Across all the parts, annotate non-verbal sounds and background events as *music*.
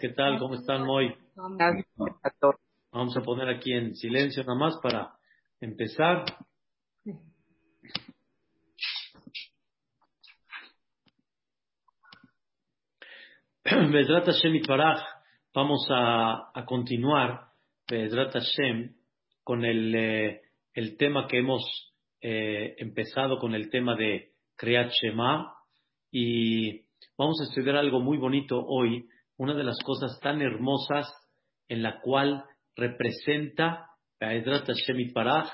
¿Qué tal? ¿Cómo están hoy? Vamos a poner aquí en silencio nada más para empezar. Bedrat Hashem vamos a, a continuar, Bedrat Hashem, con el, eh, el tema que hemos eh, empezado con el tema de Kriyat Shema y vamos a estudiar algo muy bonito hoy una de las cosas tan hermosas en la cual representa Hashem Parach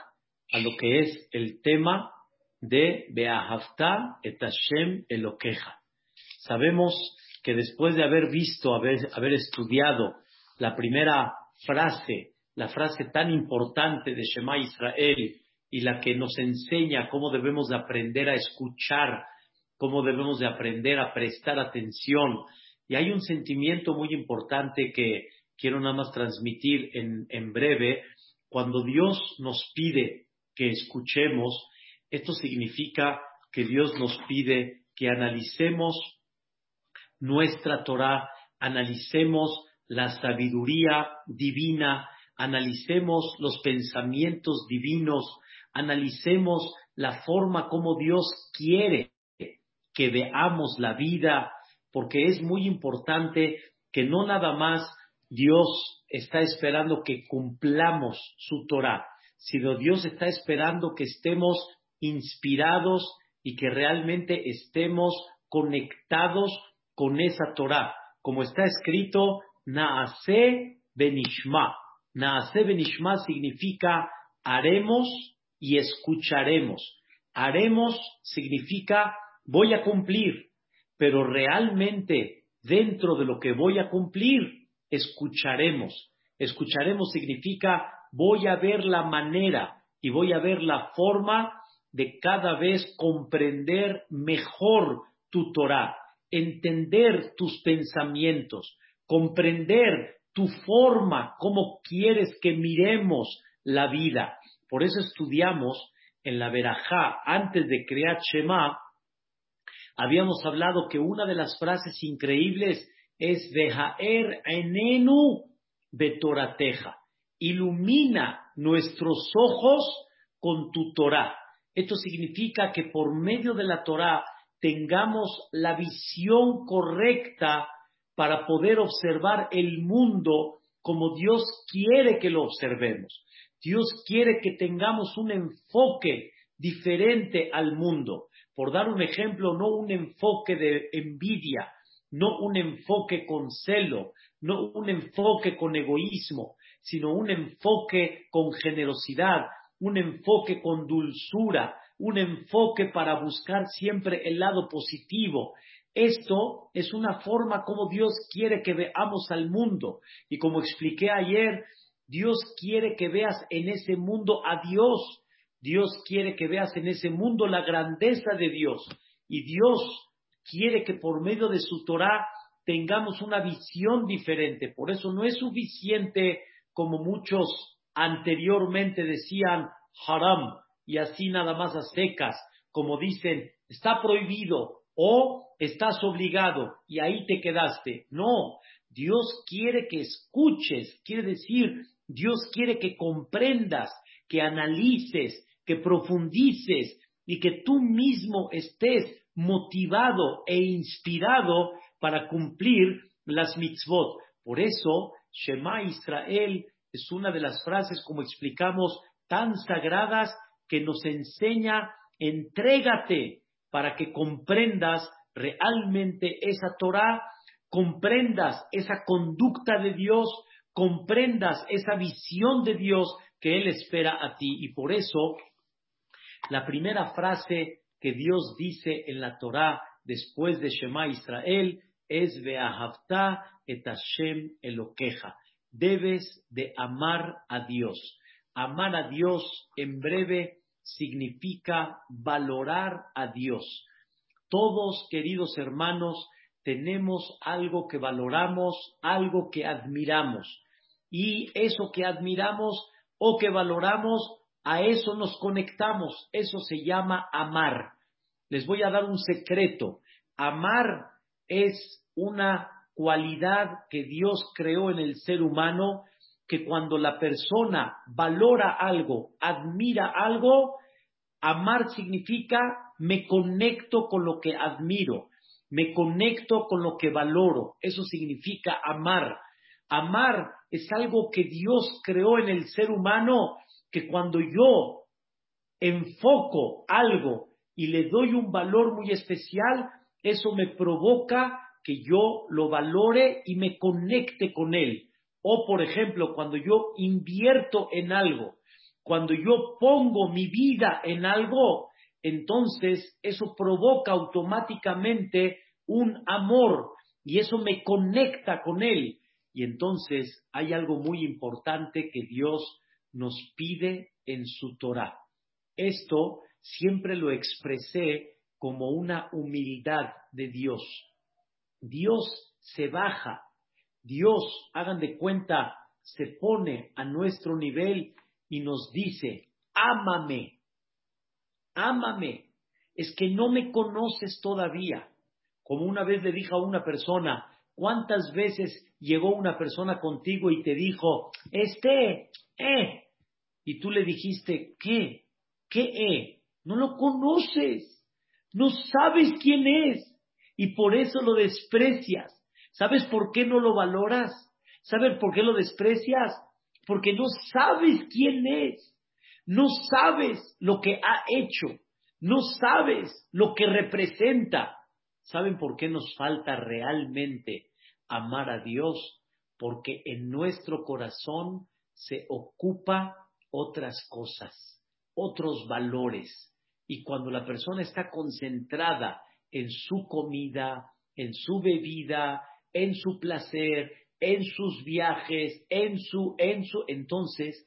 a lo que es el tema de Beahavta et Hashem Elokeja. Sabemos que después de haber visto, haber, haber estudiado la primera frase, la frase tan importante de Shema Israel y la que nos enseña cómo debemos de aprender a escuchar, cómo debemos de aprender a prestar atención, y hay un sentimiento muy importante que quiero nada más transmitir en, en breve. Cuando Dios nos pide que escuchemos, esto significa que Dios nos pide que analicemos nuestra Torah, analicemos la sabiduría divina, analicemos los pensamientos divinos, analicemos la forma como Dios quiere que veamos la vida, porque es muy importante que no nada más Dios está esperando que cumplamos su Torah, sino Dios está esperando que estemos inspirados y que realmente estemos conectados con esa Torah. Como está escrito, Naase Benishma. Naase Benishma significa haremos y escucharemos. Haremos significa voy a cumplir, pero realmente dentro de lo que voy a cumplir, escucharemos. Escucharemos significa voy a ver la manera y voy a ver la forma de cada vez comprender mejor tu Torah, entender tus pensamientos, comprender tu forma, cómo quieres que miremos la vida. Por eso estudiamos en la Berajá, antes de crear Shema, Habíamos hablado que una de las frases increíbles es Vejaer enenu betorateja. Ilumina nuestros ojos con tu Torah. Esto significa que por medio de la Torah tengamos la visión correcta para poder observar el mundo como Dios quiere que lo observemos. Dios quiere que tengamos un enfoque diferente al mundo. Por dar un ejemplo, no un enfoque de envidia, no un enfoque con celo, no un enfoque con egoísmo, sino un enfoque con generosidad, un enfoque con dulzura, un enfoque para buscar siempre el lado positivo. Esto es una forma como Dios quiere que veamos al mundo. Y como expliqué ayer, Dios quiere que veas en ese mundo a Dios, Dios quiere que veas en ese mundo la grandeza de Dios. Y Dios quiere que por medio de su Torah tengamos una visión diferente. Por eso no es suficiente como muchos anteriormente decían haram y así nada más a secas, como dicen, está prohibido o estás obligado y ahí te quedaste. No, Dios quiere que escuches, quiere decir, Dios quiere que comprendas, que analices, que profundices y que tú mismo estés motivado e inspirado para cumplir las mitzvot. Por eso, Shema Israel es una de las frases, como explicamos, tan sagradas que nos enseña, entrégate para que comprendas realmente esa Torah, comprendas esa conducta de Dios, comprendas esa visión de Dios que Él espera a ti. Y por eso la primera frase que Dios dice en la Torá después de Shema Israel es Beahavta et Hashem Elokeja. Debes de amar a Dios. Amar a Dios en breve significa valorar a Dios. Todos, queridos hermanos, tenemos algo que valoramos, algo que admiramos. Y eso que admiramos o que valoramos a eso nos conectamos, eso se llama amar. Les voy a dar un secreto. Amar es una cualidad que Dios creó en el ser humano, que cuando la persona valora algo, admira algo, amar significa me conecto con lo que admiro, me conecto con lo que valoro. Eso significa amar. Amar es algo que Dios creó en el ser humano, que cuando yo enfoco algo y le doy un valor muy especial, eso me provoca que yo lo valore y me conecte con él. O, por ejemplo, cuando yo invierto en algo, cuando yo pongo mi vida en algo, entonces eso provoca automáticamente un amor y eso me conecta con él. Y entonces hay algo muy importante que Dios nos pide en su Torah. Esto siempre lo expresé como una humildad de Dios. Dios se baja, Dios, hagan de cuenta, se pone a nuestro nivel y nos dice, ámame, ámame, es que no me conoces todavía. Como una vez le dije a una persona, ¿cuántas veces llegó una persona contigo y te dijo, este, eh? Y tú le dijiste, ¿qué? ¿Qué eh? No lo conoces, no sabes quién es y por eso lo desprecias. ¿Sabes por qué no lo valoras? ¿Sabes por qué lo desprecias? Porque no sabes quién es, no sabes lo que ha hecho, no sabes lo que representa. ¿Saben por qué nos falta realmente amar a Dios? Porque en nuestro corazón se ocupa otras cosas, otros valores. Y cuando la persona está concentrada en su comida, en su bebida, en su placer, en sus viajes, en su, en su, entonces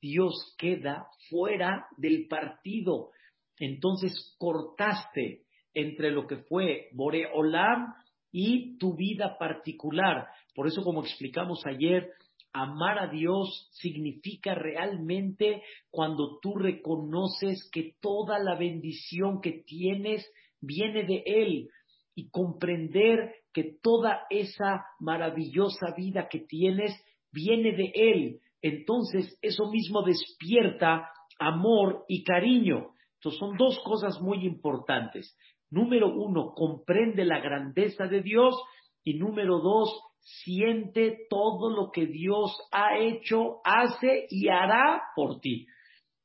Dios queda fuera del partido. Entonces cortaste entre lo que fue Boreolam y tu vida particular. Por eso, como explicamos ayer, amar a Dios significa realmente cuando tú reconoces que toda la bendición que tienes viene de Él y comprender que toda esa maravillosa vida que tienes viene de Él. Entonces eso mismo despierta amor y cariño. Entonces son dos cosas muy importantes. Número uno, comprende la grandeza de Dios y número dos, siente todo lo que Dios ha hecho, hace y hará por ti.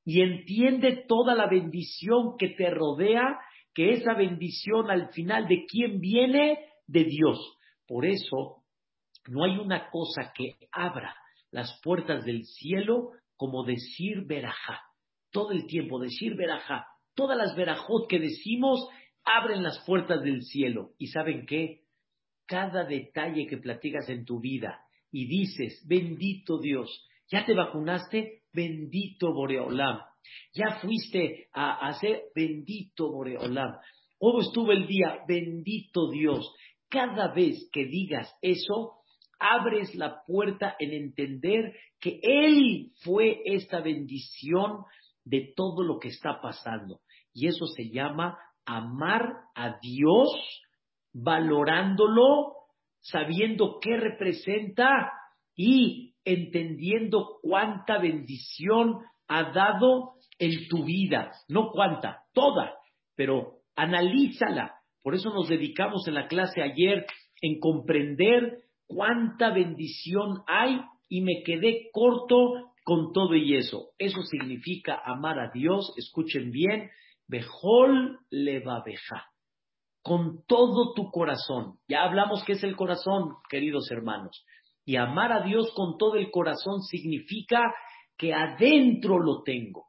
Y entiende toda la bendición que te rodea que esa bendición al final de quién viene, de Dios. Por eso, no hay una cosa que abra las puertas del cielo como decir verajá. Todo el tiempo decir verajá. Todas las verajot que decimos abren las puertas del cielo. ¿Y saben qué? Cada detalle que platicas en tu vida y dices, bendito Dios, ¿ya te vacunaste? Bendito Boreolam. Ya fuiste a hacer bendito Boreolam. ¿Cómo estuvo el día? Bendito Dios. Cada vez que digas eso, abres la puerta en entender que Él fue esta bendición de todo lo que está pasando. Y eso se llama amar a Dios, valorándolo, sabiendo qué representa y entendiendo cuánta bendición ha dado en tu vida, no cuánta, toda, pero analízala. Por eso nos dedicamos en la clase ayer en comprender cuánta bendición hay y me quedé corto con todo y eso. Eso significa amar a Dios, escuchen bien, Bejol levabeja, con todo tu corazón. Ya hablamos que es el corazón, queridos hermanos. Y amar a Dios con todo el corazón significa que adentro lo tengo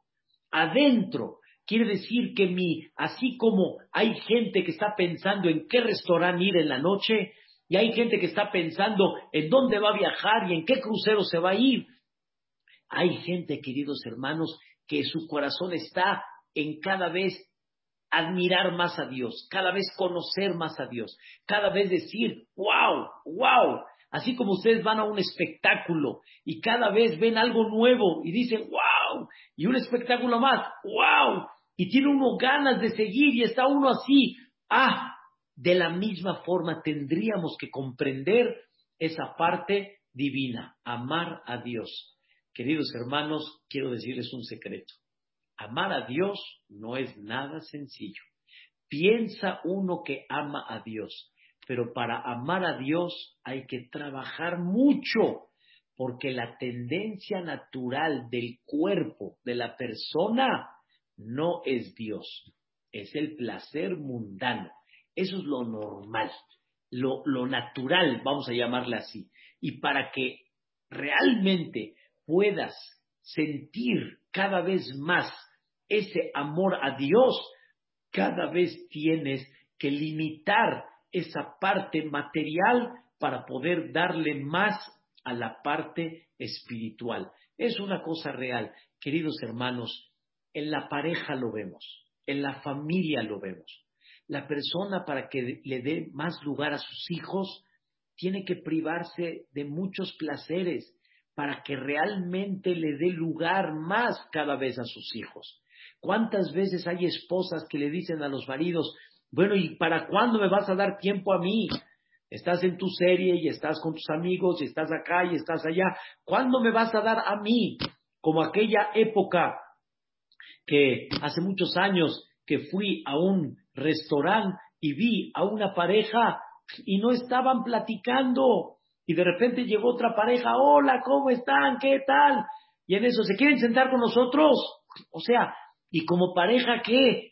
adentro. Quiere decir que mi, así como hay gente que está pensando en qué restaurante ir en la noche, y hay gente que está pensando en dónde va a viajar y en qué crucero se va a ir, hay gente, queridos hermanos, que su corazón está en cada vez admirar más a Dios, cada vez conocer más a Dios, cada vez decir, wow, wow, Así como ustedes van a un espectáculo y cada vez ven algo nuevo y dicen, wow, y un espectáculo más, wow, y tiene uno ganas de seguir y está uno así, ah, de la misma forma tendríamos que comprender esa parte divina, amar a Dios. Queridos hermanos, quiero decirles un secreto. Amar a Dios no es nada sencillo. Piensa uno que ama a Dios, pero para amar a Dios hay que trabajar mucho, porque la tendencia natural del cuerpo de la persona no es Dios, es el placer mundano. Eso es lo normal, lo, natural, vamos a llamarle así. Y para que realmente puedas sentir cada vez más ese amor a Dios, cada vez tienes que limitar esa parte material para poder darle más a la parte espiritual. Es una cosa real. Queridos hermanos, en la pareja lo vemos, en la familia lo vemos. La persona para que le dé más lugar a sus hijos tiene que privarse de muchos placeres para que realmente le dé lugar más cada vez a sus hijos. ¿Cuántas veces hay esposas que le dicen a los maridos, bueno, ¿y para cuándo me vas a dar tiempo a mí? Estás en tu serie y estás con tus amigos y estás acá y estás allá. ¿Cuándo me vas a dar a mí? Como aquella época que hace muchos años que fui a un restaurante y vi a una pareja y no estaban platicando. Y de repente llegó otra pareja, hola, ¿cómo están? ¿Qué tal? Y en eso, ¿se quieren sentar con nosotros? O sea, ¿Y como pareja qué?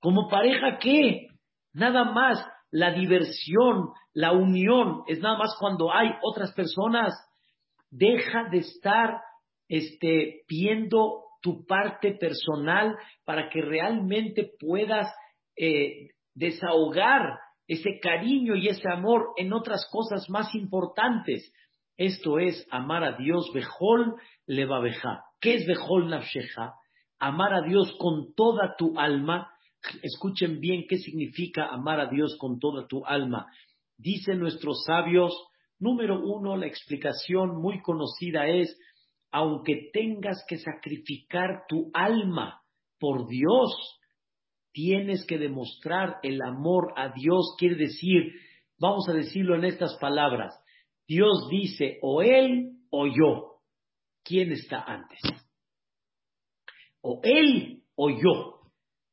¿Como pareja qué? Nada más la diversión, la unión, es nada más cuando hay otras personas. Deja de estar este, viendo tu parte personal para que realmente puedas eh, desahogar ese cariño y ese amor en otras cosas más importantes. Esto es amar a Dios, Bejol Levabeja. ¿Qué es Bejol Nafsheja? Amar a Dios con toda tu alma. Escuchen bien qué significa amar a Dios con toda tu alma. Dicen nuestros sabios, número uno, la explicación muy conocida es, aunque tengas que sacrificar tu alma por Dios, tienes que demostrar el amor a Dios. Quiere decir, vamos a decirlo en estas palabras, Dios dice o Él o yo. ¿Quién está antes? O él o yo.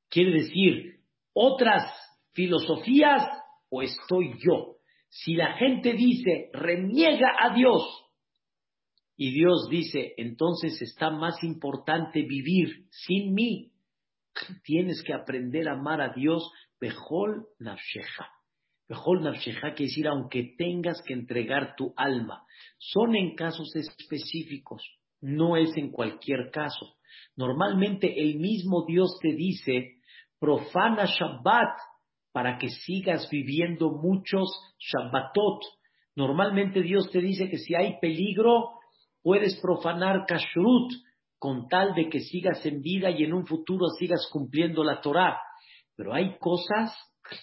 Quiere decir, otras filosofías o estoy yo. Si la gente dice, reniega a Dios, y Dios dice, entonces está más importante vivir sin mí, tienes que aprender a amar a Dios, Bejol Nafsheja. Bejol Nafsheja quiere decir, aunque tengas que entregar tu alma. Son en casos específicos, no es en cualquier caso. Normalmente el mismo Dios te dice, profana Shabbat para que sigas viviendo muchos Shabbatot. Normalmente Dios te dice que si hay peligro, puedes profanar Kashrut con tal de que sigas en vida y en un futuro sigas cumpliendo la Torah. Pero hay cosas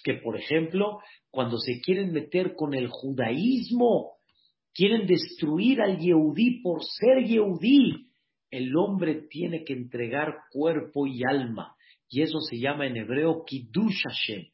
que, por ejemplo, cuando se quieren meter con el judaísmo, quieren destruir al Yehudí por ser Yehudí, el hombre tiene que entregar cuerpo y alma. Y eso se llama en hebreo Kiddush Hashem.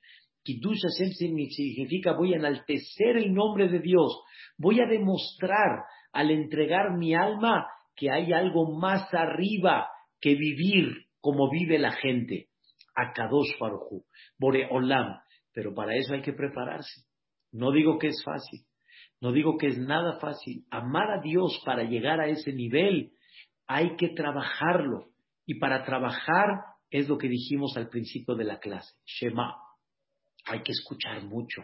Kiddush Hashem significa voy a enaltecer el nombre de Dios. Voy a demostrar al entregar mi alma que hay algo más arriba que vivir como vive la gente. Akadosh Baruchu, Boreolam. Pero para eso hay que prepararse. No digo que es fácil. No digo que es nada fácil. Amar a Dios para llegar a ese nivel hay que trabajarlo. Y para trabajar es lo que dijimos al principio de la clase, Shema. Hay que escuchar mucho.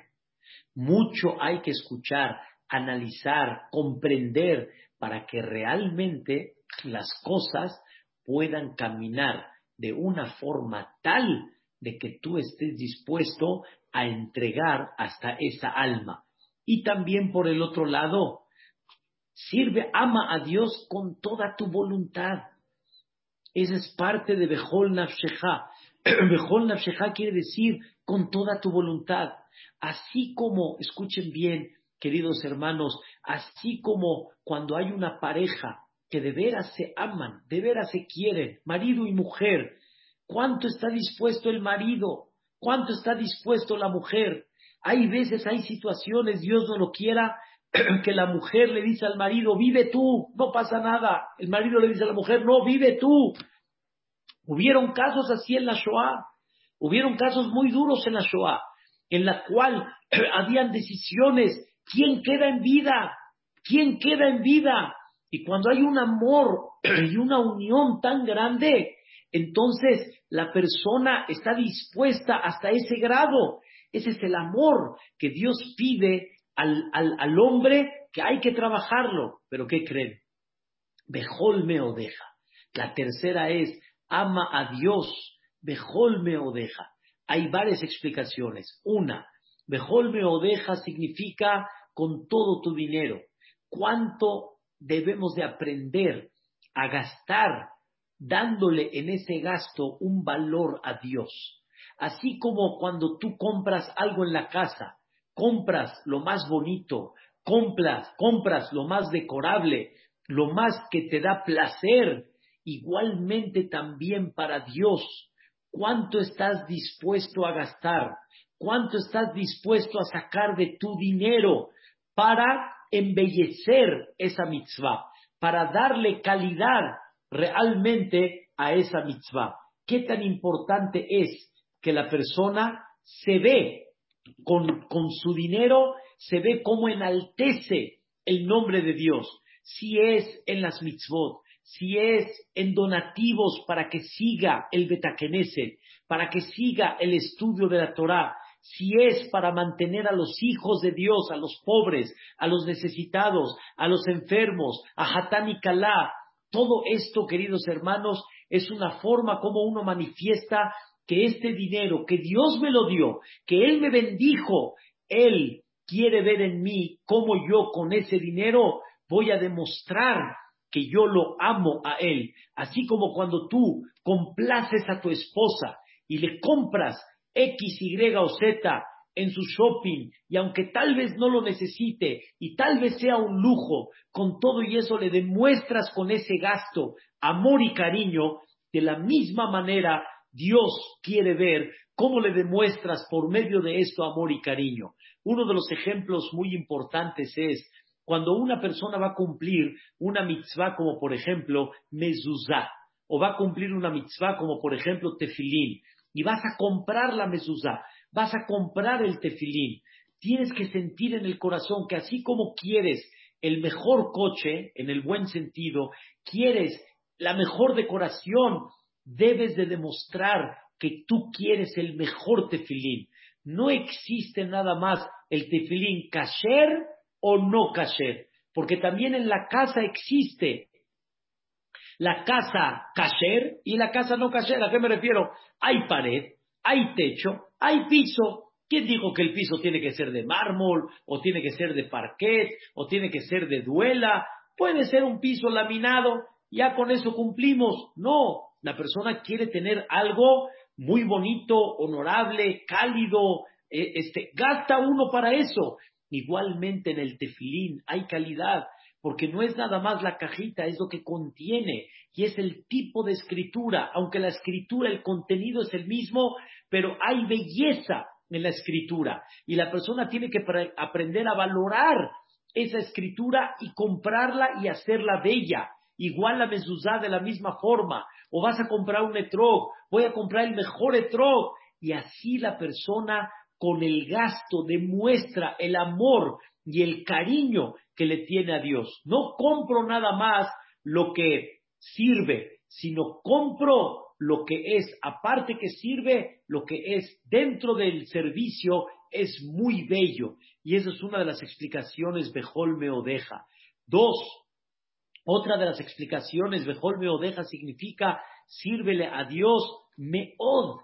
Mucho hay que escuchar, analizar, comprender para que realmente las cosas puedan caminar de una forma tal de que tú estés dispuesto a entregar hasta esa alma. Y también por el otro lado, Sirve, ama a Dios con toda tu voluntad. Esa es parte de Bejol Nafshecha. *clears throat* Bejol Nafshecha quiere decir con toda tu voluntad. Así como, escuchen bien, queridos hermanos, así como cuando hay una pareja que de veras se aman, de veras se quieren, marido y mujer, ¿cuánto está dispuesto el marido? ¿Cuánto está dispuesto la mujer Hay veces, hay situaciones, Dios no lo quiera, que la mujer le dice al marido, vive tú, no pasa nada. El marido le dice a la mujer, no, vive tú. Hubieron casos así en la Shoah. Hubieron casos muy duros en la Shoah, en la cual *clears throat* habían decisiones, ¿quién queda en vida? ¿Quién queda en vida? Y cuando hay un amor *clears throat* y una unión tan grande, entonces la persona está dispuesta hasta ese grado. Ese es el amor que Dios pide al, al, hombre que hay que trabajarlo. Pero ¿qué creen? Bejol me odeja. La tercera es ama a Dios. Bejol me odeja. Hay varias explicaciones. Una, Bejol me odeja significa con todo tu dinero. ¿Cuánto debemos de aprender a gastar dándole en ese gasto un valor a Dios? Así como cuando tú compras algo en la casa, compras lo más bonito, compras, compras lo más decorable, lo más que te da placer, igualmente también para Dios. ¿Cuánto estás dispuesto a gastar? ¿Cuánto estás dispuesto a sacar de tu dinero para embellecer esa mitzvah, para darle calidad realmente a esa mitzvah? ¿Qué tan importante es que la persona se ve con, con su dinero, se ve cómo enaltece el nombre de Dios? Si es en las mitzvot, si es en donativos para que siga el Betakenese, para que siga el estudio de la Torah, si es para mantener a los hijos de Dios, a los pobres, a los necesitados, a los enfermos, a Hatán y Kalá, todo esto, queridos hermanos, es una forma como uno manifiesta que este dinero que Dios me lo dio, que Él me bendijo, Él quiere ver en mí cómo yo con ese dinero voy a demostrar que yo lo amo a Él. Así como cuando tú complaces a tu esposa y le compras X, Y o Z en su shopping y aunque tal vez no lo necesite y tal vez sea un lujo, con todo y eso le demuestras con ese gasto amor y cariño, de la misma manera Dios quiere ver cómo le demuestras por medio de esto amor y cariño. Uno de los ejemplos muy importantes es cuando una persona va a cumplir una mitzvah como por ejemplo mezuzá, o va a cumplir una mitzvah como por ejemplo tefilín, y vas a comprar la mezuzá, vas a comprar el tefilín, tienes que sentir en el corazón que así como quieres el mejor coche, en el buen sentido, quieres la mejor decoración, debes de demostrar que tú quieres el mejor tefilín. No existe nada más el tefilín kasher o no kasher, porque también en la casa existe la casa kasher y la casa no kasher. ¿A qué me refiero? Hay pared, hay techo, hay piso. ¿Quién dijo que el piso tiene que ser de mármol, o tiene que ser de parquet, o tiene que ser de duela? Puede ser un piso laminado, ya con eso cumplimos. No, la persona quiere tener algo muy bonito, honorable, cálido, eh, este, gasta uno para eso. Igualmente en el tefilín hay calidad, porque no es nada más la cajita, es lo que contiene y es el tipo de escritura. Aunque la escritura, el contenido es el mismo, pero hay belleza en la escritura y la persona tiene que aprender a valorar esa escritura y comprarla y hacerla bella. Igual la mezuzá de la misma forma o vas a comprar un etrog, voy a comprar el mejor etrog. Y así la persona con el gasto demuestra el amor y el cariño que le tiene a Dios. No compro nada más lo que sirve, sino compro lo que es, aparte que sirve, lo que es dentro del servicio es muy bello. Y esa es una de las explicaciones Bejol me odeja. Dos, otra de las explicaciones, Bejol Meodeja significa sírvele a Dios Meod.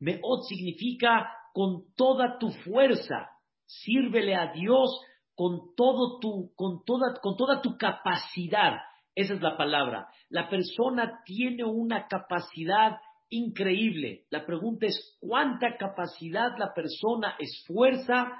Meod significa con toda tu fuerza. Sírvele a Dios con, todo tu, con, toda, con toda tu capacidad. Esa es la palabra. La persona tiene una capacidad increíble. La pregunta es cuánta capacidad la persona esfuerza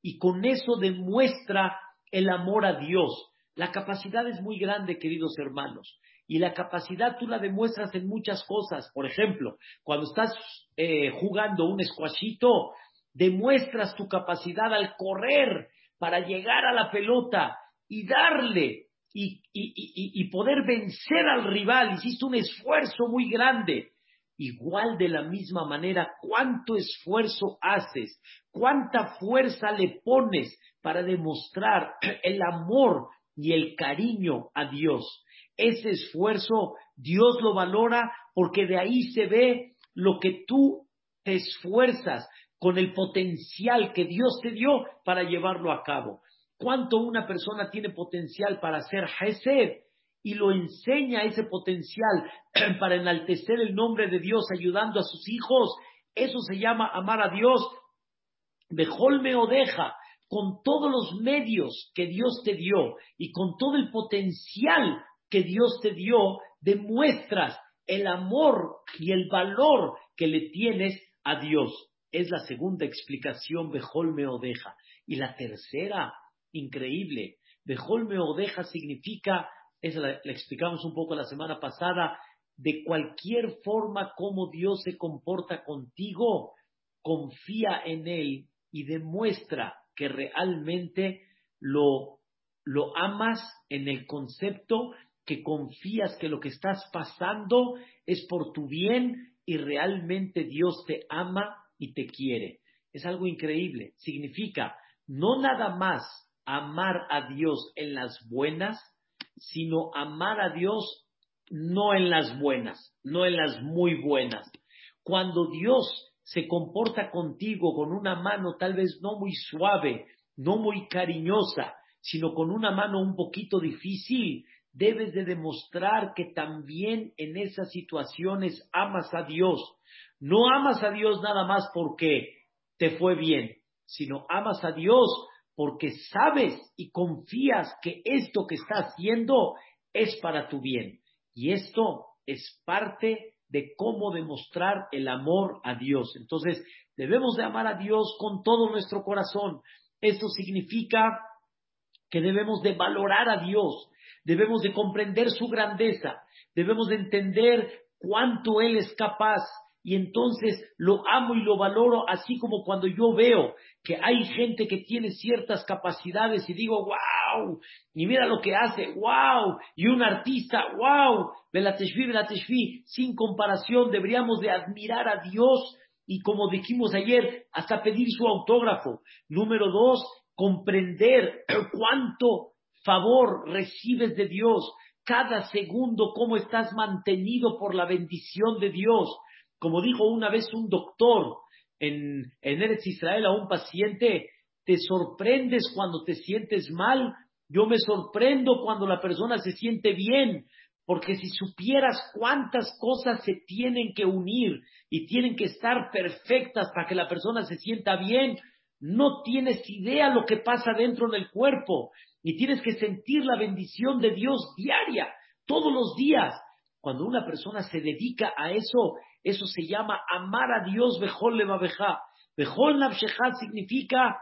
y con eso demuestra el amor a Dios. La capacidad es muy grande, queridos hermanos. Y la capacidad tú la demuestras en muchas cosas. Por ejemplo, cuando estás eh, jugando un squashito, demuestras tu capacidad al correr para llegar a la pelota y darle y, poder vencer al rival, hiciste un esfuerzo muy grande. Igual de la misma manera, cuánto esfuerzo haces, cuánta fuerza le pones para demostrar el amor y el cariño a Dios. Ese esfuerzo Dios lo valora porque de ahí se ve lo que tú te esfuerzas con el potencial que Dios te dio para llevarlo a cabo cuánto una persona tiene potencial para hacer Hesed y lo enseña ese potencial *clears throat* para enaltecer el nombre de Dios ayudando a sus hijos. Eso se llama amar a Dios. Bejol me odeja con todos los medios que Dios te dio y con todo el potencial que Dios te dio, demuestras el amor y el valor que le tienes a Dios. Es la segunda explicación, Bejol me odeja. Y la tercera, increíble. Bejol odeja significa, eso la, explicamos un poco la semana pasada, de cualquier forma como Dios se comporta contigo, confía en Él y demuestra que realmente lo, lo amas en el concepto que confías que lo que estás pasando es por tu bien y realmente Dios te ama y te quiere. Es algo increíble. Significa no nada más amar a Dios en las buenas, sino amar a Dios no en las buenas, no en las muy buenas. Cuando Dios se comporta contigo con una mano tal vez no muy suave, no muy cariñosa, sino con una mano un poquito difícil, debes de demostrar que también en esas situaciones amas a Dios. No amas a Dios nada más porque te fue bien, sino amas a Dios porque sabes y confías que esto que estás haciendo es para tu bien. Y esto es parte de cómo demostrar el amor a Dios. Entonces, debemos de amar a Dios con todo nuestro corazón. Esto significa que debemos de valorar a Dios, debemos de comprender su grandeza, debemos de entender cuánto Él es capaz, y entonces lo amo y lo valoro, así como cuando yo veo que hay gente que tiene ciertas capacidades y digo, wow, y mira lo que hace, wow, y un artista, wow, Belateshvi, Belateshvi, sin comparación, deberíamos de admirar a Dios y como dijimos ayer, hasta pedir su autógrafo. Número dos, comprender cuánto favor recibes de Dios, cada segundo, cómo estás mantenido por la bendición de Dios. Como dijo una vez un doctor en, en Eretz Israel a un paciente, te sorprendes cuando te sientes mal, yo me sorprendo cuando la persona se siente bien, porque si supieras cuántas cosas se tienen que unir y tienen que estar perfectas para que la persona se sienta bien, no tienes idea lo que pasa dentro del cuerpo y tienes que sentir la bendición de Dios diaria, todos los días. Cuando una persona se dedica a eso, eso se llama amar a Dios Bejol Levabeja. Bejol Navsheja significa,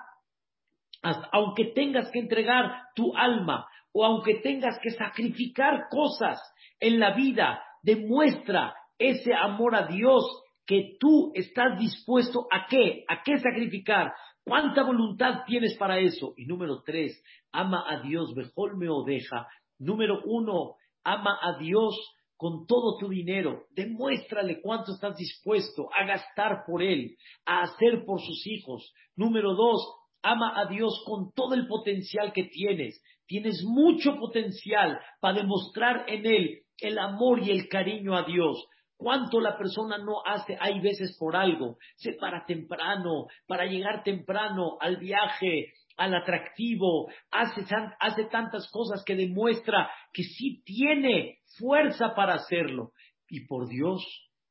aunque tengas que entregar tu alma o aunque tengas que sacrificar cosas en la vida, demuestra ese amor a Dios que tú estás dispuesto a qué, a qué sacrificar, cuánta voluntad tienes para eso. Y número tres, ama a Dios, Bejol me odeja. Número uno, ama a Dios con todo tu dinero, demuéstrale cuánto estás dispuesto a gastar por él, a hacer por sus hijos. Número dos, ama a Dios con todo el potencial que tienes. Tienes mucho potencial para demostrar en él el amor y el cariño a Dios. Cuánto la persona no hace, hay veces por algo, se para temprano, para llegar temprano al viaje, al atractivo, hace, hace tantas cosas que demuestra que sí tiene fuerza para hacerlo. Y por Dios,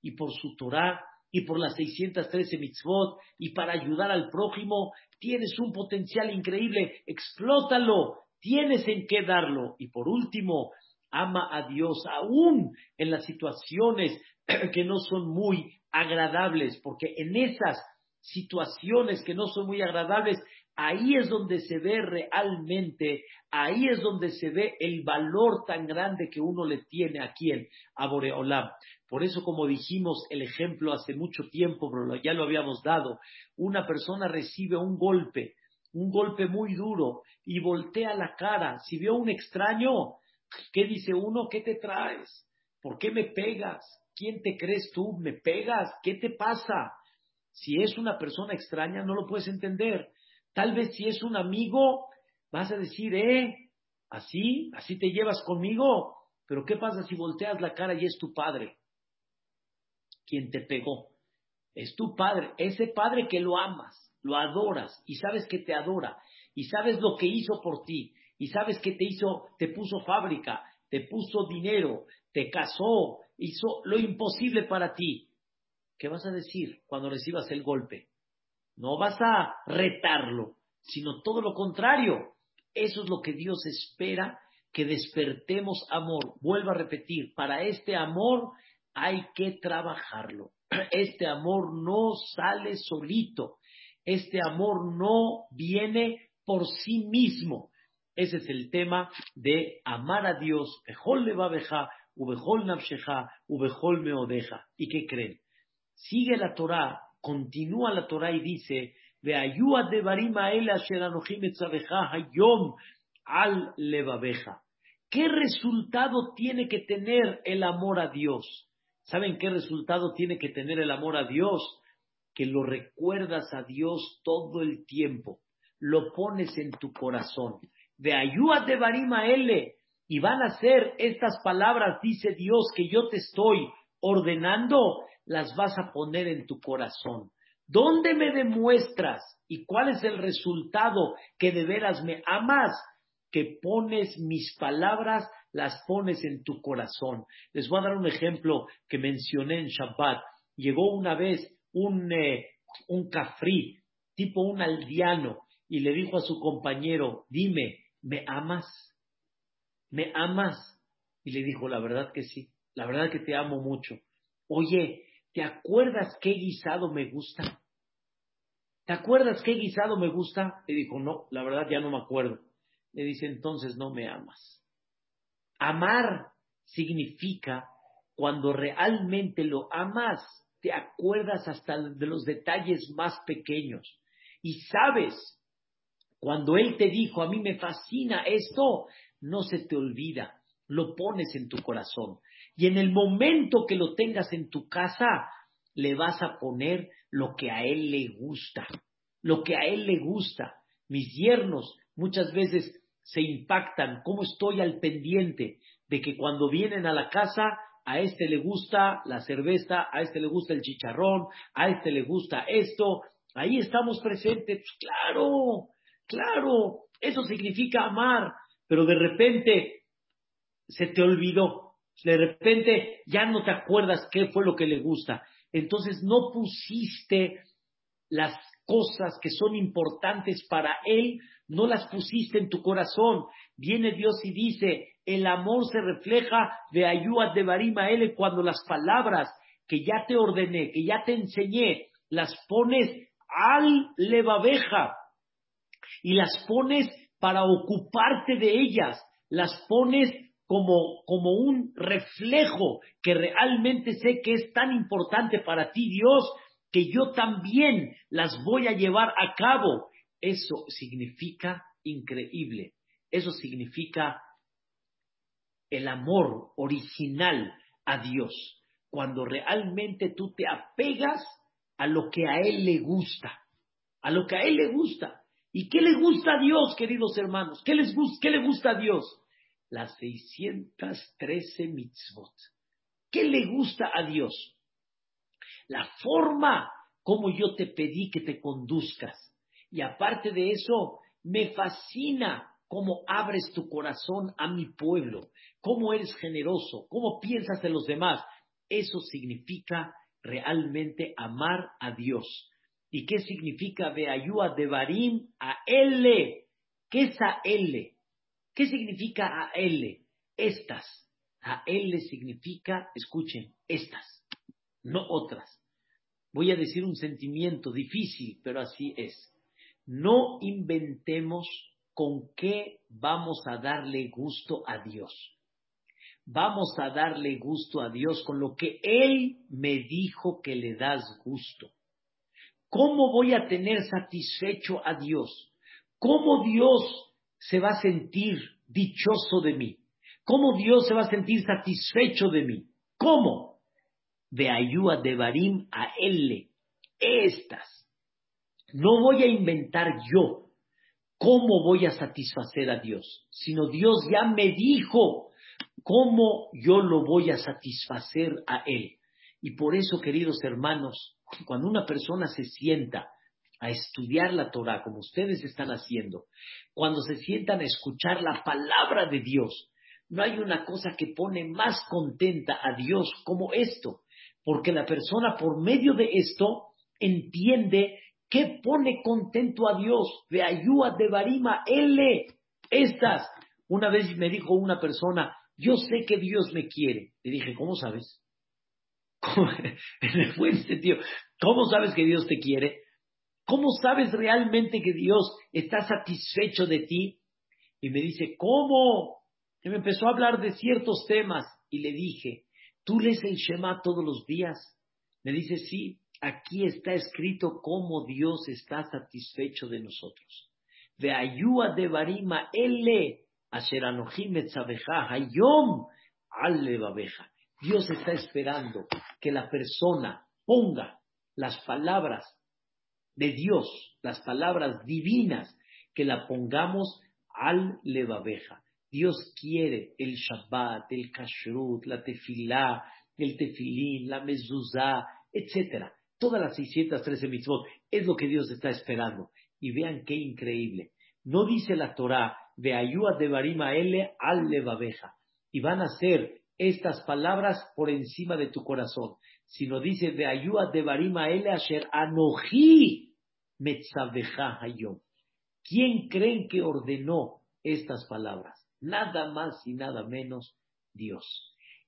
y por su Torah, y por las 613 mitzvot, y para ayudar al prójimo, tienes un potencial increíble, explótalo, tienes en qué darlo. Y por último, ama a Dios aún en las situaciones *clears throat* que no son muy agradables, porque en esas situaciones que no son muy agradables Ahí es donde se ve realmente, ahí es donde se ve el valor tan grande que uno le tiene a quién, a Boreolam. Por eso, como dijimos el ejemplo hace mucho tiempo, pero ya lo habíamos dado, una persona recibe un golpe, un golpe muy duro y voltea la cara. Si vio un extraño, ¿qué dice uno? ¿Qué te traes? ¿Por qué me pegas? ¿Quién te crees tú? ¿Me pegas? ¿Qué te pasa? Si es una persona extraña, no lo puedes entender. Tal vez si es un amigo, vas a decir, eh, así, así te llevas conmigo. Pero ¿qué pasa si volteas la cara y es tu padre? Quien te pegó. Es tu padre, ese padre que lo amas, lo adoras y sabes que te adora y sabes lo que hizo por ti y sabes que te hizo, te puso fábrica, te puso dinero, te casó, hizo lo imposible para ti. ¿Qué vas a decir cuando recibas el golpe? No vas a retarlo, sino todo lo contrario. Eso es lo que Dios espera, que despertemos amor. Vuelvo a repetir, para este amor hay que trabajarlo. *clears throat* Este amor no sale solito. Este amor no viene por sí mismo. Ese es el tema de amar a Dios. ¿Y qué creen? Sigue la Torah continúa la Torah y dice. ¿Qué resultado tiene que tener el amor a Dios? ¿Saben qué resultado tiene que tener el amor a Dios? Que lo recuerdas a Dios todo el tiempo, lo pones en tu corazón. De ayúa de barima ele, y van a ser estas palabras, dice Dios, que yo te estoy ordenando, las vas a poner en tu corazón. ¿Dónde me demuestras y cuál es el resultado que de veras me amas? Que pones mis palabras, las pones en tu corazón. Les voy a dar un ejemplo que mencioné en Shabbat. Llegó una vez un, eh, un cafrí, tipo un aldeano, y le dijo a su compañero, dime, ¿me amas? ¿Me amas? Y le dijo, la verdad que sí, la verdad que te amo mucho. Oye, ¿te acuerdas qué guisado me gusta? ¿Te acuerdas qué guisado me gusta? Le dijo, no, la verdad ya no me acuerdo. Le dice, entonces no me amas. Amar significa cuando realmente lo amas, te acuerdas hasta de los detalles más pequeños. Y sabes, cuando Él te dijo, a mí me fascina esto, no se te olvida, lo pones en tu corazón. Y en el momento que lo tengas en tu casa, le vas a poner lo que a él le gusta, lo que a él le gusta. Mis yernos muchas veces se impactan, cómo estoy al pendiente de que cuando vienen a la casa, a este le gusta la cerveza, a este le gusta el chicharrón, a este le gusta esto, ahí estamos presentes, claro, claro, eso significa amar, pero de repente se te olvidó, de repente ya no te acuerdas qué fue lo que le gusta. Entonces no pusiste las cosas que son importantes para él, no las pusiste en tu corazón. Viene Dios y dice, el amor se refleja de ayuda de Barima cuando las palabras que ya te ordené, que ya te enseñé, las pones al levabeja y las pones para ocuparte de ellas, las pones como, como un reflejo que realmente sé que es tan importante para ti, Dios, que yo también las voy a llevar a cabo. Eso significa increíble. Eso significa el amor original a Dios. Cuando realmente tú te apegas a lo que a Él le gusta. A lo que a Él le gusta. ¿Y qué le gusta a Dios, queridos hermanos? ¿Qué, les, qué le gusta a Dios? las 613 mitzvot. ¿Qué le gusta a Dios? La forma como yo te pedí que te conduzcas. Y aparte de eso, me fascina cómo abres tu corazón a mi pueblo, cómo eres generoso, cómo piensas de los demás. Eso significa realmente amar a Dios. ¿Y qué significa de ayuda de Barim a L? ¿Qué es a L? ¿Qué significa a L? Estas. A L significa, escuchen, estas, no otras. Voy a decir un sentimiento difícil, pero así es. no inventemos con qué vamos a darle gusto a Dios. Vamos a darle gusto a Dios con lo que Él me dijo que le das gusto. ¿Cómo voy a tener satisfecho a Dios? ¿Cómo Dios se va a sentir dichoso de mí? ¿Cómo Dios se va a sentir satisfecho de mí? ¿Cómo? De ayuda de Barim a Él. Estas. No voy a inventar yo cómo voy a satisfacer a Dios, sino Dios ya me dijo cómo yo lo voy a satisfacer a Él. Y por eso, queridos hermanos, cuando una persona se sienta a estudiar la Torah, como ustedes están haciendo, cuando se sientan a escuchar la palabra de Dios, no hay una cosa que pone más contenta a Dios como esto, porque la persona por medio de esto entiende ¿Qué pone contento a Dios? De ayuda de Barima, L. Estas. Una vez me dijo una persona, yo sé que Dios me quiere. Le dije, ¿cómo sabes? *laughs* en el buen ¿cómo sabes que Dios te quiere? ¿Cómo sabes realmente que Dios está satisfecho de ti? Y me dice, ¿cómo? Y me empezó a hablar de ciertos temas y le dije, ¿tú lees el Shema todos los días? Me dice, sí. Aquí está escrito cómo Dios está satisfecho de nosotros. De ayuda de barima, ele, hayom. Dios está esperando que la persona ponga las palabras de Dios, las palabras divinas, que la pongamos al levabeja. Dios quiere el Shabbat, el Kashrut, la Tefilá, el Tefilín, la Mezuzá, etcétera todas las 613 mitzvot, es lo que Dios está esperando. Y vean qué increíble. No dice la Torah, de ayuda de barima L al levabeja. Y van a ser estas palabras por encima de tu corazón. Sino dice, de ayuda de barima L asher anoji metzabeja hayom. ¿Quién creen que ordenó estas palabras? Nada más y nada menos Dios.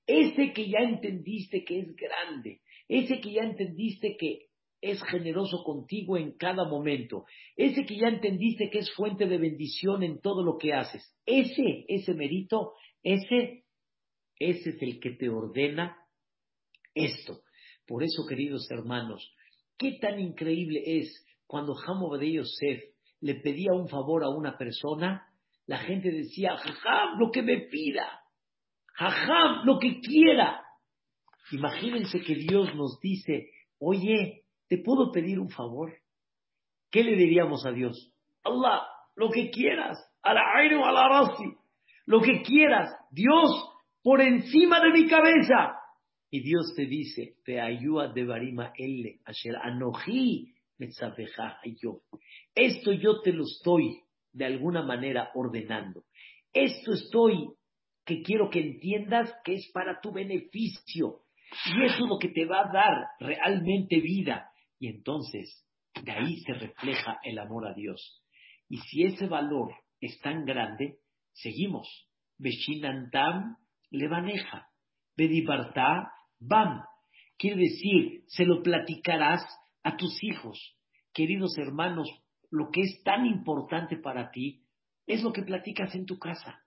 Ese que ya entendiste que es grande, ese que ya entendiste que es generoso contigo en cada momento, ese que ya entendiste que es fuente de bendición en todo lo que haces, ese, ese mérito, ese, ese es el que te ordena esto. Por eso, queridos hermanos, qué tan increíble es cuando Hamo de Yosef le pedía un favor a una persona, la gente decía, jajam, lo que me pida, jajam, lo que quiera. Imagínense que Dios nos dice, oye, ¿te puedo pedir un favor? ¿Qué le diríamos a Dios? Allah, lo que quieras, a la aire a la rasi, lo que quieras, Dios, por encima de mi cabeza. Y Dios te dice, te ayuda de barima asher anoji yo. Esto yo te lo estoy de alguna manera ordenando. Esto estoy que quiero que entiendas que es para tu beneficio. Y eso es lo que te va a dar realmente vida. Y entonces, de ahí se refleja el amor a Dios. Y si ese valor es tan grande, seguimos. Beshinantam levaneja. Bedibartá bam. Quiere decir, se lo platicarás a tus hijos. Queridos hermanos, lo que es tan importante para ti es lo que platicas en tu casa.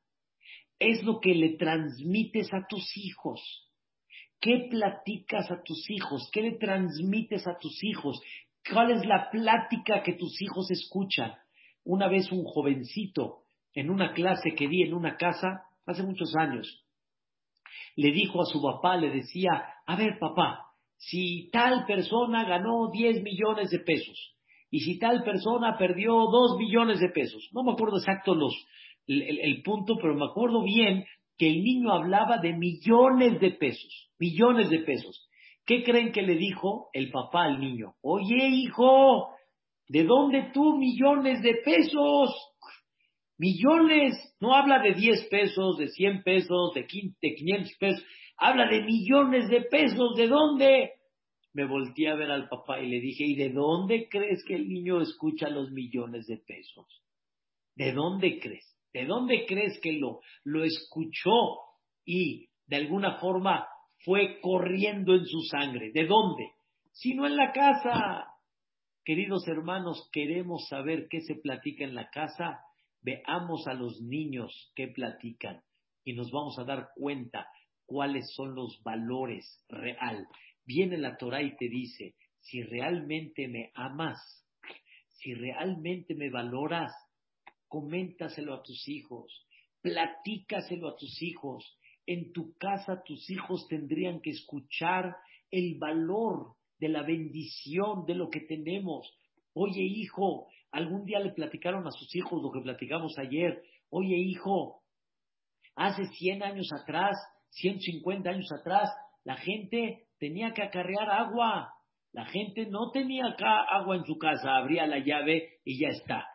Es lo que le transmites a tus hijos ¿Qué platicas a tus hijos? ¿Qué le transmites a tus hijos? ¿Cuál es la plática que tus hijos escuchan? Una vez un jovencito en una clase que vi en una casa hace muchos años, le dijo a su papá, le decía, a ver papá, si tal persona ganó 10 millones de pesos y si tal persona perdió 2 millones de pesos, no me acuerdo exacto los, el punto, pero me acuerdo bien que el niño hablaba de millones de pesos, millones de pesos. ¿Qué creen que le dijo el papá al niño? Oye, hijo, ¿de dónde tú millones de pesos? Millones, no habla de 10 pesos, de 100 pesos, de 500 pesos, habla de millones de pesos, ¿de dónde? Me volteé a ver al papá y le dije, ¿y de dónde crees que el niño escucha los millones de pesos? ¿De dónde crees? ¿De dónde crees que lo, lo escuchó y de alguna forma fue corriendo en su sangre? ¿De dónde? Sino en la casa. Queridos hermanos, queremos saber qué se platica en la casa. Veamos a los niños qué platican y nos vamos a dar cuenta cuáles son los valores real. Viene la Torah y te dice, si realmente me amas, si realmente me valoras, coméntaselo a tus hijos, platícaselo a tus hijos. En tu casa tus hijos tendrían que escuchar el valor de la bendición de lo que tenemos. Oye, hijo, algún día le platicaron a sus hijos lo que platicamos ayer. Oye, hijo, hace 100 años atrás, 150 años atrás, la gente tenía que acarrear agua. La gente no tenía acá agua en su casa, abría la llave y ya está.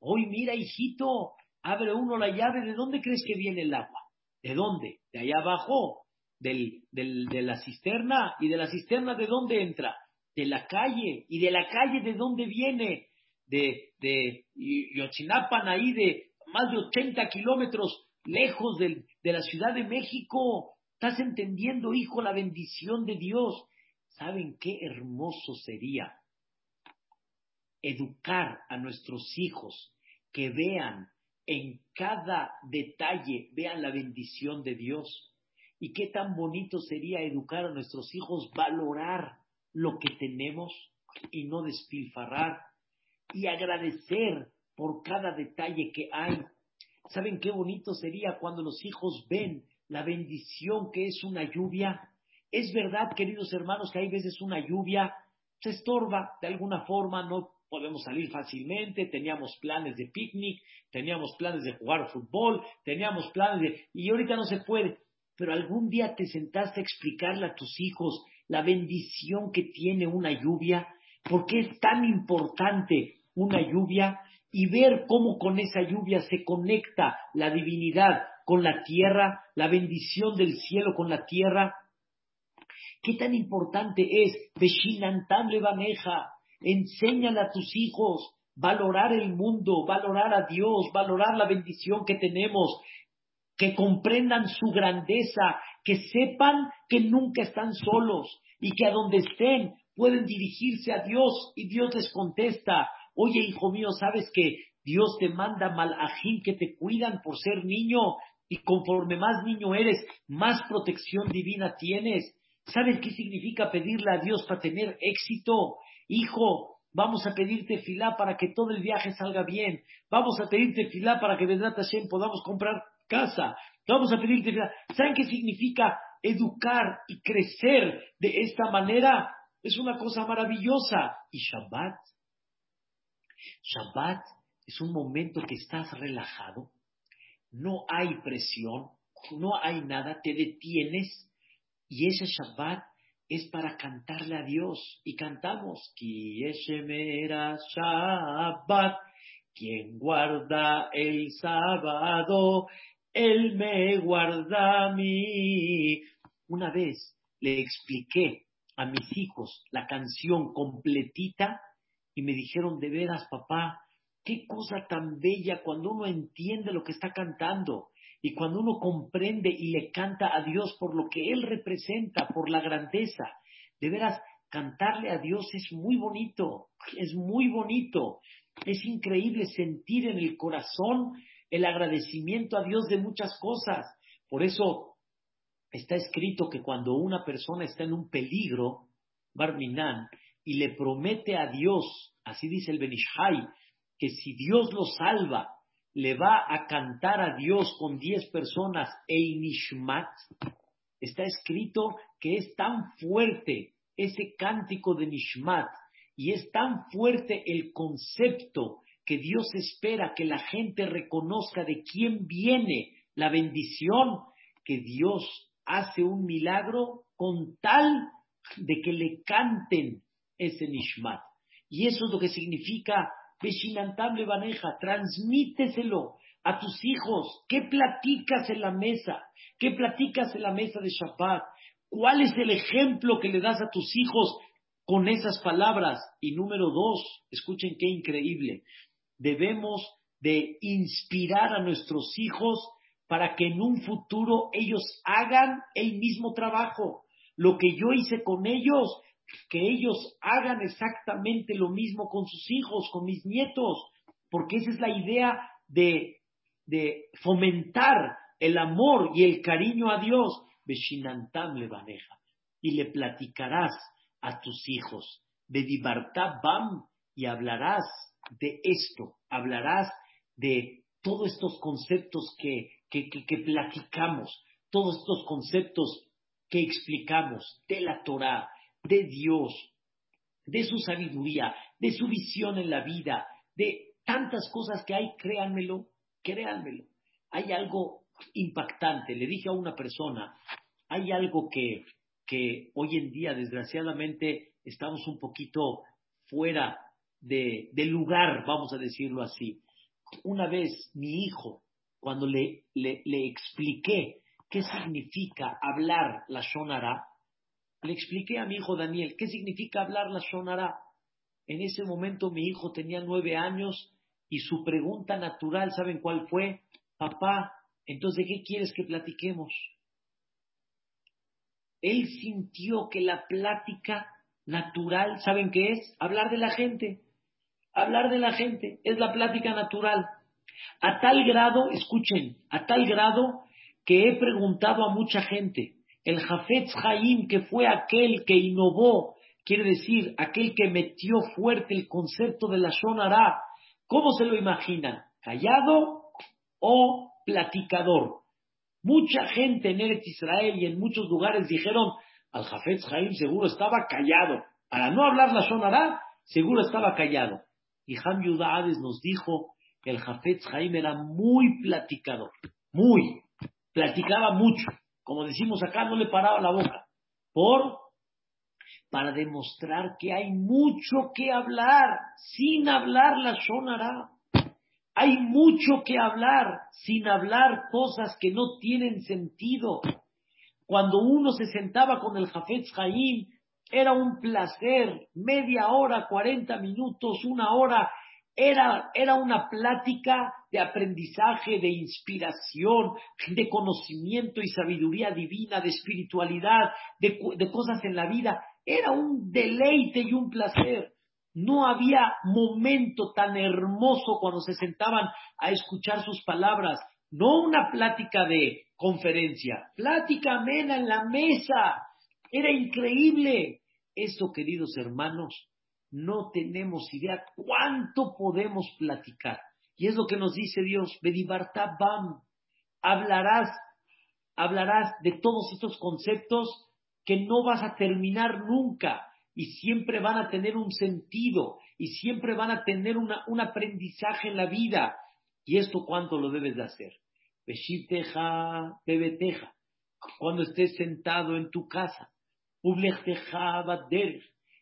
Hoy mira, hijito, abre uno la llave, ¿de dónde crees que viene el agua? ¿De dónde? De allá abajo, del, del, de la cisterna. ¿Y de la cisterna de dónde entra? De la calle. ¿Y de la calle de dónde viene? De, de Yochinapan, ahí de más de 80 kilómetros lejos de la Ciudad de México. ¿Estás entendiendo, hijo, la bendición de Dios? ¿Saben qué hermoso sería educar a nuestros hijos que vean en cada detalle, vean la bendición de Dios? Y qué tan bonito sería educar a nuestros hijos, valorar lo que tenemos y no despilfarrar y agradecer por cada detalle que hay ¿Saben qué bonito sería cuando los hijos ven la bendición que es una lluvia? Es verdad, queridos hermanos, que hay veces una lluvia se estorba de alguna forma, no podemos salir fácilmente, teníamos planes de picnic, teníamos planes de jugar fútbol, teníamos planes de... y ahorita no se puede, pero algún día te sentaste a explicarle a tus hijos la bendición que tiene una lluvia, por qué es tan importante una lluvia, y ver cómo con esa lluvia se conecta la divinidad con la tierra, la bendición del cielo con la tierra. ¿Qué tan importante es Beshinantable Baneja? Enséñale a tus hijos valorar el mundo, valorar a Dios, valorar la bendición que tenemos, que comprendan su grandeza, que sepan que nunca están solos y que a donde estén pueden dirigirse a Dios y Dios les contesta. Oye, hijo mío, ¿sabes que Dios te manda malajín que te cuidan por ser niño? Y conforme más niño eres, más protección divina tienes. ¿Sabes qué significa pedirle a Dios para tener éxito? Hijo, vamos a pedirte filá para que todo el viaje salga bien. Vamos a pedirte filá para que Vedrat Hashem podamos comprar casa. Vamos a pedirte filá. ¿Saben qué significa educar y crecer de esta manera? Es una cosa maravillosa. Y Shabbat Shabbat es un momento que estás relajado, no hay presión, no hay nada, te detienes y ese Shabbat es para cantarle a Dios y cantamos Kieshemera Shabbat, quien guarda el sábado, él me guarda a mí. Una vez le expliqué a mis hijos la canción completita y me dijeron, de veras, papá, qué cosa tan bella cuando uno entiende lo que está cantando y cuando uno comprende y le canta a Dios por lo que Él representa, por la grandeza. De veras, cantarle a Dios es muy bonito, es muy bonito. Es increíble sentir en el corazón el agradecimiento a Dios de muchas cosas. Por eso está escrito que cuando una persona está en un peligro, Barminan, y le promete a Dios, así dice el Benishai, que si Dios lo salva, le va a cantar a Dios con diez personas el Nishmat, está escrito que es tan fuerte ese cántico de Nishmat y es tan fuerte el concepto que Dios espera que la gente reconozca de quién viene la bendición, que Dios hace un milagro con tal de que le canten ese nishmat. Y eso es lo que significa Beshinantable Baneja, transmíteselo a tus hijos. ¿Qué platicas en la mesa? ¿Qué platicas en la mesa de Shabbat? ¿Cuál es el ejemplo que le das a tus hijos con esas palabras? Y número dos, escuchen qué increíble. Debemos de inspirar a nuestros hijos para que en un futuro ellos hagan el mismo trabajo. Lo que yo hice con ellos, que ellos hagan exactamente lo mismo con sus hijos, con mis nietos, porque esa es la idea de, de fomentar el amor y el cariño a Dios. Beshinantam le baneja. Y le platicarás a tus hijos. Bam y hablarás de esto, hablarás de todos estos conceptos que, que, que, platicamos, todos estos conceptos que explicamos de la Torah, de Dios, de su sabiduría, de su visión en la vida, de tantas cosas que hay, créanmelo, créanmelo. Hay algo impactante. Le dije a una persona, hay algo que, que hoy en día, desgraciadamente, estamos un poquito fuera de, lugar, vamos a decirlo así. Una vez mi hijo, cuando le, le, expliqué qué significa hablar la Shonara, le expliqué a mi hijo Daniel qué significa hablar la Shonara. En ese momento mi hijo tenía nueve años y su pregunta natural, ¿saben cuál fue? Papá, entonces ¿de qué quieres que platiquemos? Él sintió que la plática natural, ¿saben qué es? Hablar de la gente hablar de la gente, es la plática natural. A tal grado, escuchen, a tal grado que he preguntado a mucha gente, el Jafetz Haim, que fue aquel que innovó, quiere decir, aquel que metió fuerte el concepto de la Shonara, ¿cómo se lo imaginan? ¿Callado o platicador? Mucha gente en Eretz Israel y en muchos lugares dijeron, al Jafetz Haim seguro estaba callado. Para no hablar la Shonara, seguro estaba callado. Y Ham Yudades nos dijo que el Jafetz Jaime era muy platicador, muy, platicaba mucho. Como decimos acá, no le paraba la boca. Por, para demostrar que hay mucho que hablar, sin hablar la Shonara. Hay mucho que hablar, sin hablar cosas que no tienen sentido. Cuando uno se sentaba con el Jafetz Jaim era un placer, media hora, cuarenta minutos, una hora, era, era una plática de aprendizaje, de inspiración, de conocimiento y sabiduría divina, de espiritualidad, de, de cosas en la vida. Era un deleite y un placer. No había momento tan hermoso cuando se sentaban a escuchar sus palabras. No una plática de conferencia, plática amena en la mesa. Era increíble. Eso, queridos hermanos, no tenemos idea cuánto podemos platicar. Y es lo que nos dice Dios, Bam, hablarás, hablarás de todos estos conceptos que no vas a terminar nunca y siempre van a tener un sentido y siempre van a tener un aprendizaje en la vida. ¿Y esto cuánto lo debes de hacer? Beshiteja, bebeteja. Cuando estés sentado en tu casa,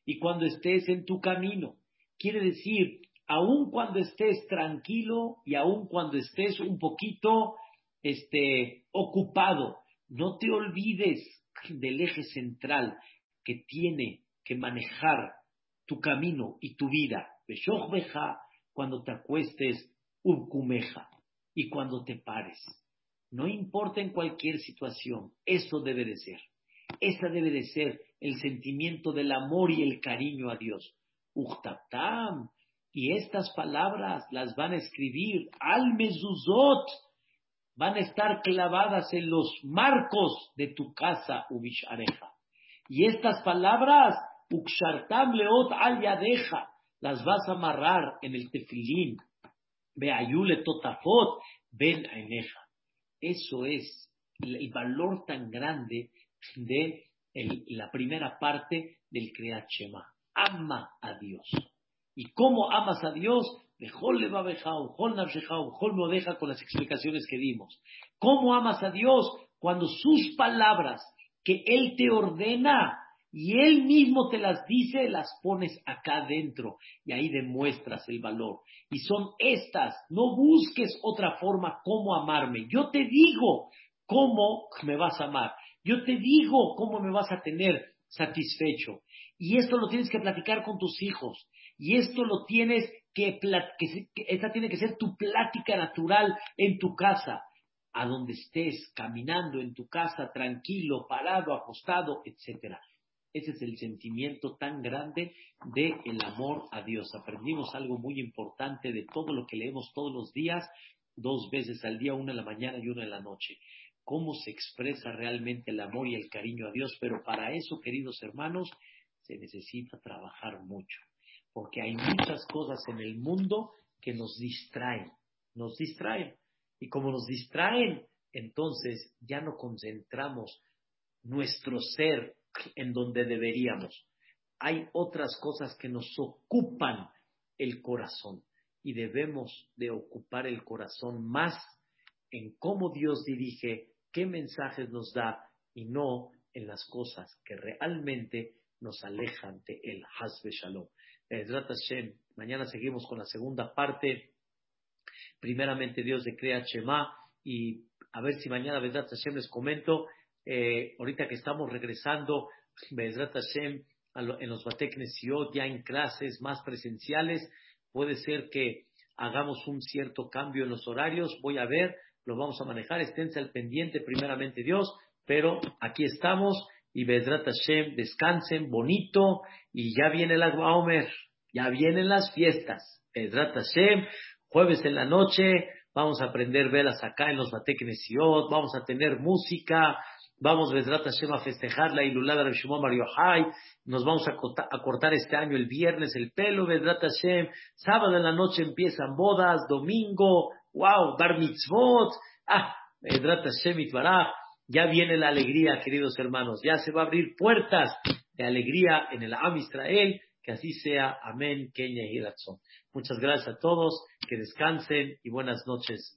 y cuando estés en tu camino. Quiere decir, aun cuando estés tranquilo y aun cuando estés un poquito este, ocupado, no te olvides del eje central que tiene que manejar tu camino y tu vida. cuando te acuestes, ubkumeja, y cuando te pares. No importa en cualquier situación, eso debe de ser. Esa debe de ser el sentimiento del amor y el cariño a Dios. Uchtaptam. Y estas palabras las van a escribir al mezuzot. Van a estar clavadas en los marcos de tu casa, Ubishareja. Y estas palabras, Ukshartam leot al yadeja, las vas a amarrar en el tefilín. Beayule totafot, ben eneja. Eso es el valor tan grande de la primera parte del Kriyat Shema. Ama a Dios. ¿Y cómo amas a Dios? Deja con las explicaciones que dimos. ¿Cómo amas a Dios? Cuando sus palabras que Él te ordena y Él mismo te las dice, las pones acá dentro y ahí demuestras el valor. Y son estas, no busques otra forma cómo amarme. Yo te digo cómo me vas a amar. Yo te digo cómo me vas a tener satisfecho. Y esto lo tienes que platicar con tus hijos. Y esto lo tienes que, que, esta tiene que ser tu plática natural en tu casa, a donde estés, caminando en tu casa, tranquilo, parado, acostado, etc. Ese es el sentimiento tan grande de el amor a Dios. Aprendimos algo muy importante de todo lo que leemos todos los días, dos veces al día, una en la mañana y una en la noche. Cómo se expresa realmente el amor y el cariño a Dios. Pero para eso, queridos hermanos, se necesita trabajar mucho. Porque hay muchas cosas en el mundo que nos distraen. Nos distraen. Y como nos distraen, entonces ya no concentramos nuestro ser en donde deberíamos. Hay otras cosas que nos ocupan el corazón y debemos de ocupar el corazón más en cómo Dios dirige, qué mensajes nos da y no en las cosas que realmente nos alejan de el Hasbe Shalom. Mañana seguimos con la segunda parte. Primeramente Dios de Crea Shema y a ver si mañana Bezrat Hashem les comento. Eh, ahorita que estamos regresando, Hashem, en los Bateknesiot, ya en clases más presenciales, puede ser que hagamos un cierto cambio en los horarios, voy a ver, lo vamos a manejar, esténse al pendiente primeramente Dios, pero aquí estamos y Bedrat Hashem, descansen bonito y ya viene el Agua Omer, ya vienen las fiestas, Bedrat Hashem, jueves en la noche, vamos a aprender velas acá en los Bateknesiot, vamos a tener música, Vamos, Besrat Hashem, a festejar la ilulada de Shimon Mario. Nos vamos a, cortar este año el viernes el pelo, Besrat Hashem. Sábado en la noche empiezan bodas, domingo, wow, bar mitzvot. Ah, Besrat Hashem Itbaraj. Ya viene la alegría, queridos hermanos. Ya se va a abrir puertas de alegría en el Am Israel. Que así sea. Amén. Kenya y Muchas gracias a todos. Que descansen y buenas noches.